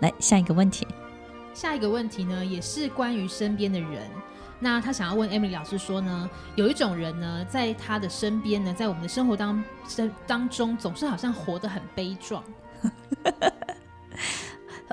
来下一个问题。下一个问题呢，也是关于身边的人。那他想要问 Emily 老师说呢，有一种人呢，在他的身边呢，在我们的生活当生当中，总是好像活得很悲壮。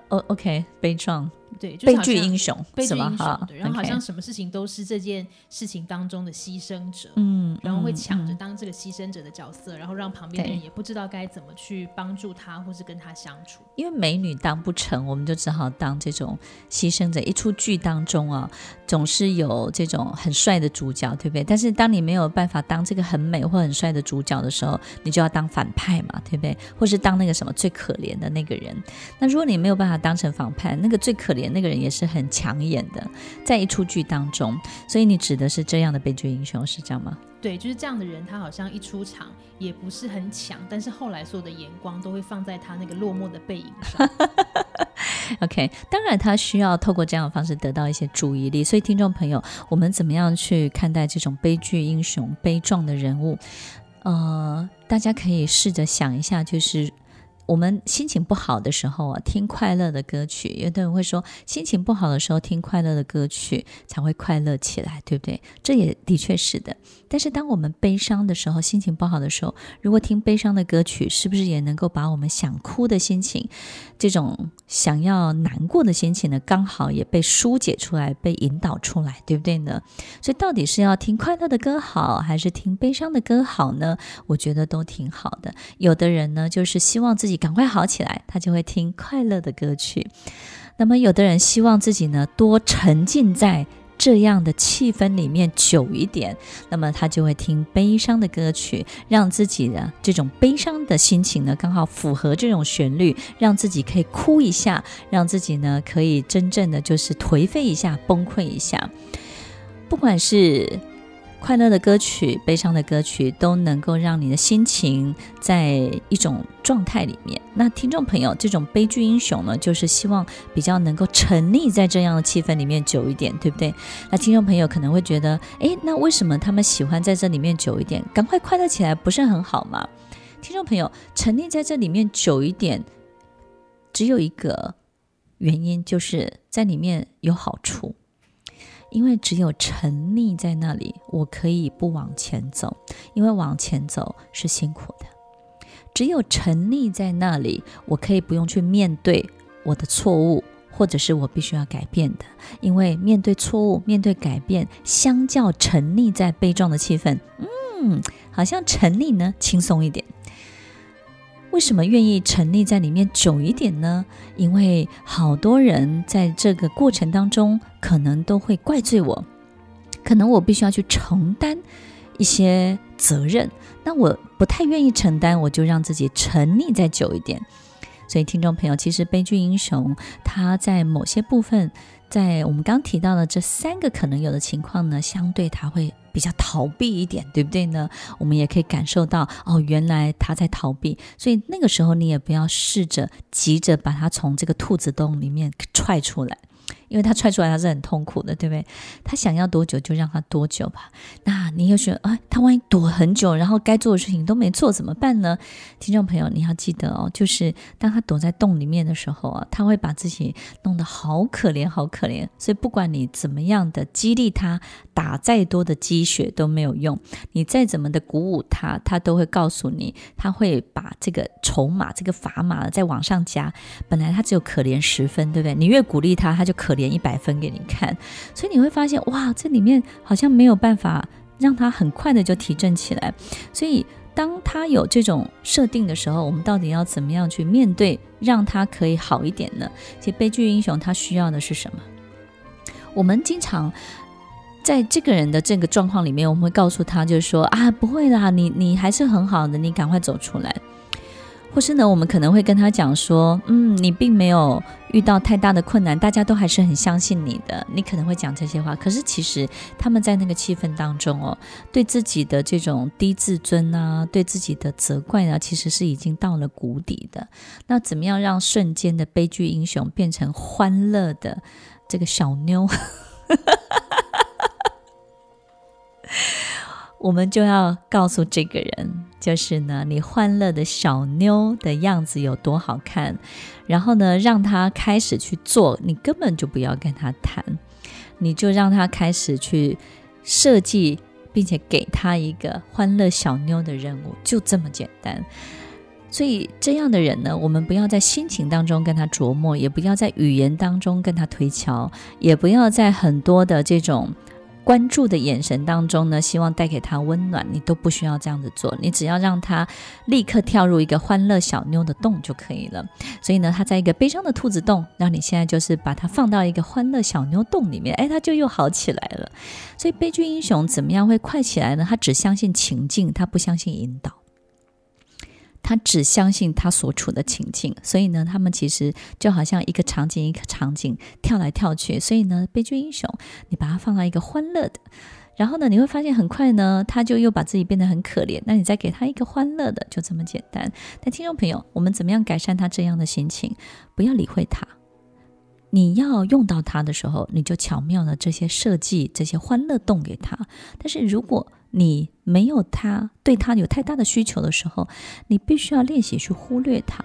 哦、oh,，OK，悲壮。对，就是、悲剧英雄，悲剧英雄，对，然后好像什么事情都是这件事情当中的牺牲者，嗯，然后会抢着当这个牺牲者的角色，嗯、然后让旁边的人也不知道该怎么去帮助他，或是跟他相处。因为美女当不成，我们就只好当这种牺牲者。一出剧当中啊，总是有这种很帅的主角，对不对？但是当你没有办法当这个很美或很帅的主角的时候，你就要当反派嘛，对不对？或是当那个什么最可怜的那个人。那如果你没有办法当成反派，那个最可怜那个人也是很抢眼的，在一出剧当中，所以你指的是这样的悲剧英雄是这样吗？对，就是这样的人，他好像一出场也不是很强，但是后来所有的眼光都会放在他那个落寞的背影上。OK，当然他需要透过这样的方式得到一些注意力，所以听众朋友，我们怎么样去看待这种悲剧英雄、悲壮的人物？呃，大家可以试着想一下，就是。我们心情不好的时候啊，听快乐的歌曲。有的人会说，心情不好的时候听快乐的歌曲才会快乐起来，对不对？这也的确是的。但是当我们悲伤的时候，心情不好的时候，如果听悲伤的歌曲，是不是也能够把我们想哭的心情，这种想要难过的心情呢，刚好也被疏解出来，被引导出来，对不对呢？所以到底是要听快乐的歌好，还是听悲伤的歌好呢？我觉得都挺好的。有的人呢，就是希望自己。赶快好起来，他就会听快乐的歌曲。那么，有的人希望自己呢多沉浸在这样的气氛里面久一点，那么他就会听悲伤的歌曲，让自己的这种悲伤的心情呢刚好符合这种旋律，让自己可以哭一下，让自己呢可以真正的就是颓废一下、崩溃一下。不管是。快乐的歌曲、悲伤的歌曲都能够让你的心情在一种状态里面。那听众朋友，这种悲剧英雄呢，就是希望比较能够沉溺在这样的气氛里面久一点，对不对？那听众朋友可能会觉得，诶，那为什么他们喜欢在这里面久一点？赶快快乐起来不是很好吗？听众朋友，沉溺在这里面久一点，只有一个原因，就是在里面有好处。因为只有沉溺在那里，我可以不往前走，因为往前走是辛苦的。只有沉溺在那里，我可以不用去面对我的错误，或者是我必须要改变的。因为面对错误、面对改变，相较沉溺在悲壮的气氛，嗯，好像沉溺呢轻松一点。为什么愿意沉溺在里面久一点呢？因为好多人在这个过程当中，可能都会怪罪我，可能我必须要去承担一些责任。那我不太愿意承担，我就让自己沉溺再久一点。所以，听众朋友，其实悲剧英雄他在某些部分，在我们刚提到的这三个可能有的情况呢，相对他会。比较逃避一点，对不对呢？我们也可以感受到，哦，原来他在逃避，所以那个时候你也不要试着急着把他从这个兔子洞里面踹出来。因为他踹出来，他是很痛苦的，对不对？他想要多久就让他多久吧。那你又觉得，哎，他万一躲很久，然后该做的事情都没做，怎么办呢？听众朋友，你要记得哦，就是当他躲在洞里面的时候啊，他会把自己弄得好可怜，好可怜。所以不管你怎么样的激励他，打再多的鸡血都没有用。你再怎么的鼓舞他，他都会告诉你，他会把这个筹码、这个砝码再往上加。本来他只有可怜十分，对不对？你越鼓励他，他就可。连一百分给你看，所以你会发现，哇，这里面好像没有办法让他很快的就提振起来。所以，当他有这种设定的时候，我们到底要怎么样去面对，让他可以好一点呢？其实，悲剧英雄他需要的是什么？我们经常在这个人的这个状况里面，我们会告诉他，就是说啊，不会啦，你你还是很好的，你赶快走出来。或是呢，我们可能会跟他讲说，嗯，你并没有遇到太大的困难，大家都还是很相信你的。你可能会讲这些话，可是其实他们在那个气氛当中哦，对自己的这种低自尊啊，对自己的责怪啊，其实是已经到了谷底的。那怎么样让瞬间的悲剧英雄变成欢乐的这个小妞？我们就要告诉这个人，就是呢，你欢乐的小妞的样子有多好看，然后呢，让他开始去做，你根本就不要跟他谈，你就让他开始去设计，并且给他一个欢乐小妞的任务，就这么简单。所以这样的人呢，我们不要在心情当中跟他琢磨，也不要在语言当中跟他推敲，也不要在很多的这种关注的眼神当中呢，希望带给他温暖。你都不需要这样子做，你只要让他立刻跳入一个欢乐小妞的洞就可以了。所以呢，他在一个悲伤的兔子洞，那你现在就是把它放到一个欢乐小妞洞里面，哎，他就又好起来了。所以悲剧英雄怎么样会快起来呢？他只相信情境，他不相信引导。他只相信他所处的情境，所以呢，他们其实就好像一个场景一个场景跳来跳去。所以呢，悲剧英雄，你把它放到一个欢乐的，然后呢，你会发现很快呢，他就又把自己变得很可怜。那你再给他一个欢乐的，就这么简单。但听众朋友，我们怎么样改善他这样的心情？不要理会他。你要用到他的时候，你就巧妙的这些设计这些欢乐洞给他。但是如果你没有他，对他有太大的需求的时候，你必须要练习去忽略他，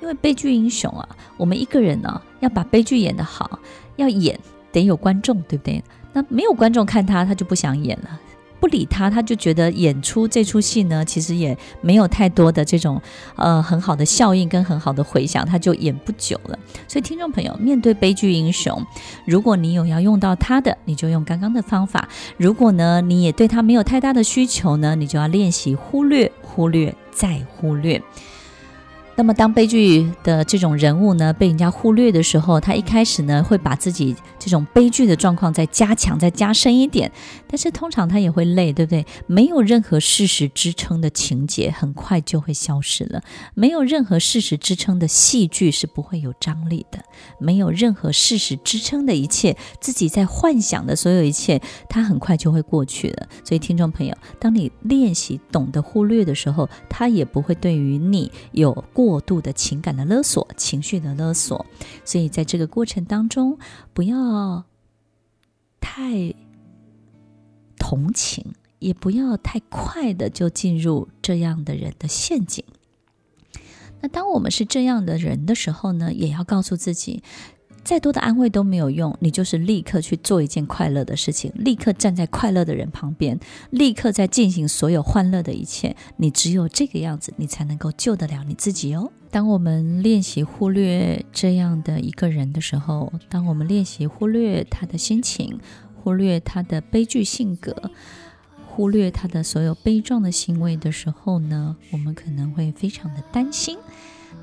因为悲剧英雄啊，我们一个人呢、要把悲剧演得好，要演得有观众，对不对？那没有观众看他，他就不想演了。不理他，他就觉得演出这出戏呢，其实也没有太多的这种呃很好的效应跟很好的回响，他就演不久了。所以听众朋友，面对悲剧英雄，如果你有要用到他的，你就用刚刚的方法；如果呢你也对他没有太大的需求呢，你就要练习忽略、忽略再忽略。那么，当悲剧的这种人物呢被人家忽略的时候，他一开始呢会把自己这种悲剧的状况再加强、再加深一点，但是通常他也会累，对不对？没有任何事实支撑的情节，很快就会消失了；没有任何事实支撑的戏剧是不会有张力的；没有任何事实支撑的一切，自己在幻想的所有一切，它很快就会过去了。所以，听众朋友，当你练习懂得忽略的时候，他也不会对于你有过。过度的情感的勒索，情绪的勒索，所以在这个过程当中，不要太同情，也不要太快的就进入这样的人的陷阱。那当我们是这样的人的时候呢，也要告诉自己。再多的安慰都没有用，你就是立刻去做一件快乐的事情，立刻站在快乐的人旁边，立刻在进行所有欢乐的一切。你只有这个样子，你才能够救得了你自己哦。当我们练习忽略这样的一个人的时候，当我们练习忽略他的心情，忽略他的悲剧性格，忽略他的所有悲壮的行为的时候呢，我们可能会非常的担心。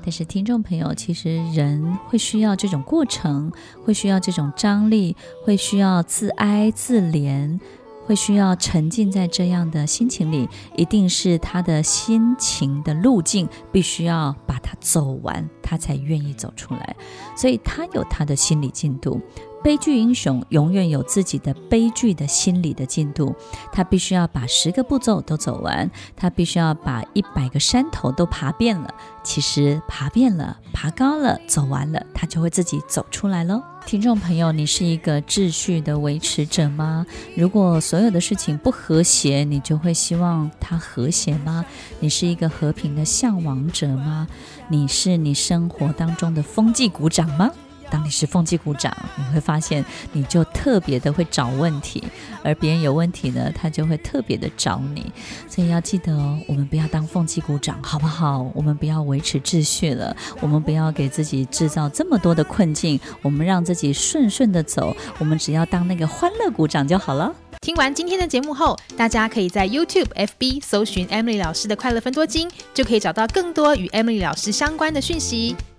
但是，听众朋友，其实人会需要这种过程，会需要这种张力，会需要自哀自怜，会需要沉浸在这样的心情里，一定是他的心情的路径，必须要把它走完，他才愿意走出来。所以，他有他的心理进度。悲剧英雄永远有自己的悲剧的心理的进度，他必须要把十个步骤都走完，他必须要把一百个山头都爬遍了。其实爬遍了，爬高了，走完了，他就会自己走出来喽。听众朋友，你是一个秩序的维持者吗？如果所有的事情不和谐，你就会希望它和谐吗？你是一个和平的向往者吗？你是你生活当中的风纪鼓掌吗？当你是风纪股长，你会发现你就特别的会找问题，而别人有问题呢，他就会特别的找你。所以要记得哦，我们不要当风纪股长，好不好？我们不要维持秩序了，我们不要给自己制造这么多的困境，我们让自己顺顺的走，我们只要当那个欢乐鼓掌就好了。听完今天的节目后，大家可以在 YouTube、FB 搜寻 Emily 老师的快乐分多金，就可以找到更多与 Emily 老师相关的讯息。